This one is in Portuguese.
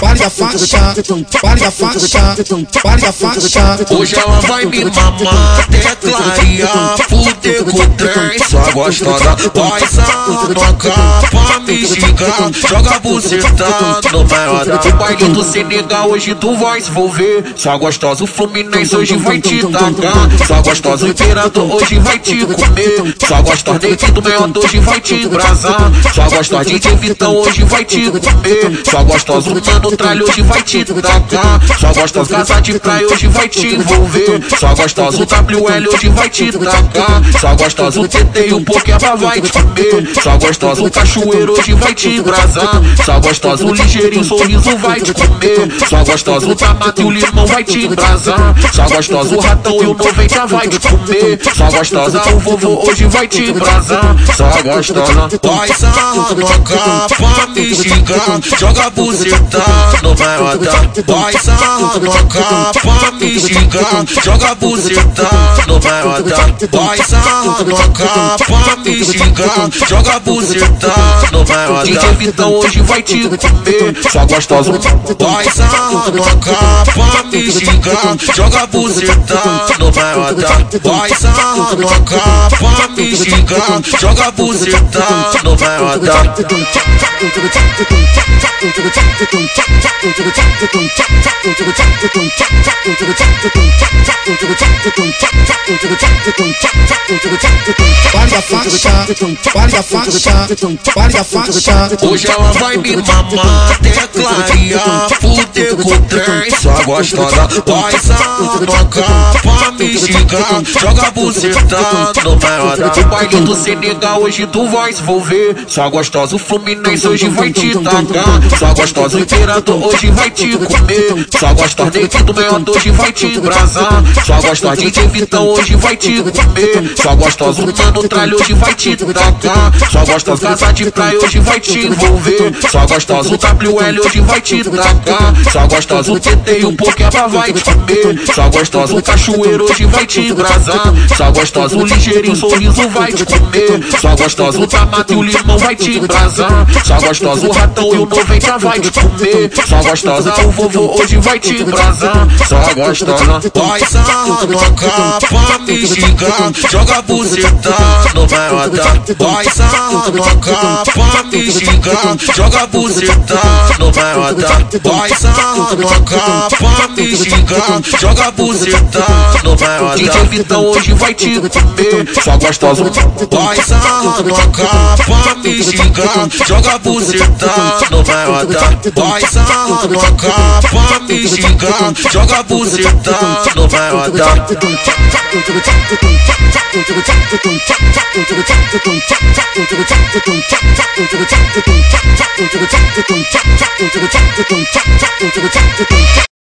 vale da faixa, vale da faixa, vale da faixa. Hoje ela vai me mamar até clarear, fuder com só gostosa. Vai capa, me xingar, joga buceta no maior da baile do Senegal. Hoje tu vai envolver, só gostosa. O Fluminense hoje vai te tacar, só gostosa. O Imperador hoje vai te comer, só gostosa. Dentro do meu hoje vai te embrasar, só gostosa. DJ Vitão hoje vai te comer, só gostosa. O Mano Tralho hoje vai te tacar, só gostosa. Casa de praia hoje vai te envolver, só gostosa. O WL hoje vai te tacar, só gostosa. O TT e o Pokémon vai te comer, só gostosa. O Cachoeiro hoje vai te embrasar, só gostosa. O Ligeirinho sorriso vai te comer, só gostosa. O Tamato e o Limão vai te embrasar, só gostosa. O Ratão e o 90 vai te comer, só gostosa. O Vovô hoje vai te embrasar, só gostosa. Vai sarrando a capa, me xingar, joga buceta no maiota. Vai sarrando a capa, me xingar, joga buceta no maiota. Vai sarrando a capa, me xingar, joga buceta no maiota. DJ Vitão hoje vai te comer, só gostosa. Vai sarrando a capa, me xingar, joga buceta no maiota. Vai sarrando a capa, me xingar, joga buceta no maiota. Vale da faixa, vale da faixa, faixa. Hoje ela vai me mamar até clarear, fuder com o trem, só gostosa. Vai sarrando a capa, me xingar, joga buceta no maior O baile do Senegal hoje tu vai envolver, só gostosa. O Fluminense hoje vai te tacar, só gostosa. O Imperador hoje vai te comer, só gostosa. Dentro do meu hoje vai te embrasar, só gostosa. DJ Vitão hoje vai te comer, só gostosa. O Mano Tralho hoje vai te tacar, só gostosa. Casa de praia hoje vai te envolver, só gostosa. O WL hoje vai te tacar, só gostosa. O TT e o Pokémon vai te comer, só gostosa. O Cachoeiro hoje vai te embrasar, só gostosa. O Ligeirinho sorriso vai te comer, só gostosa. O Tamato e o Limão vai te embrasar, só gostosa. O Ratão e o 90 vai te comer, só gostosa. O Vovô hoje vai te embrasar, só gostosa. Vai sarrando a capa, me xingar, joga buceta no maiota. Vai sarrando a capa, me xingar, joga buceta no maiota. Vai sarrando a capa, me xingar, joga buceta no maiota. DJ Vitão hoje vai te comer, só gostosa. Vai sarrando a capa, me xingar, joga buceta no maiota. Vai sarrando a capa, me xingar, joga buceta no 就就就就。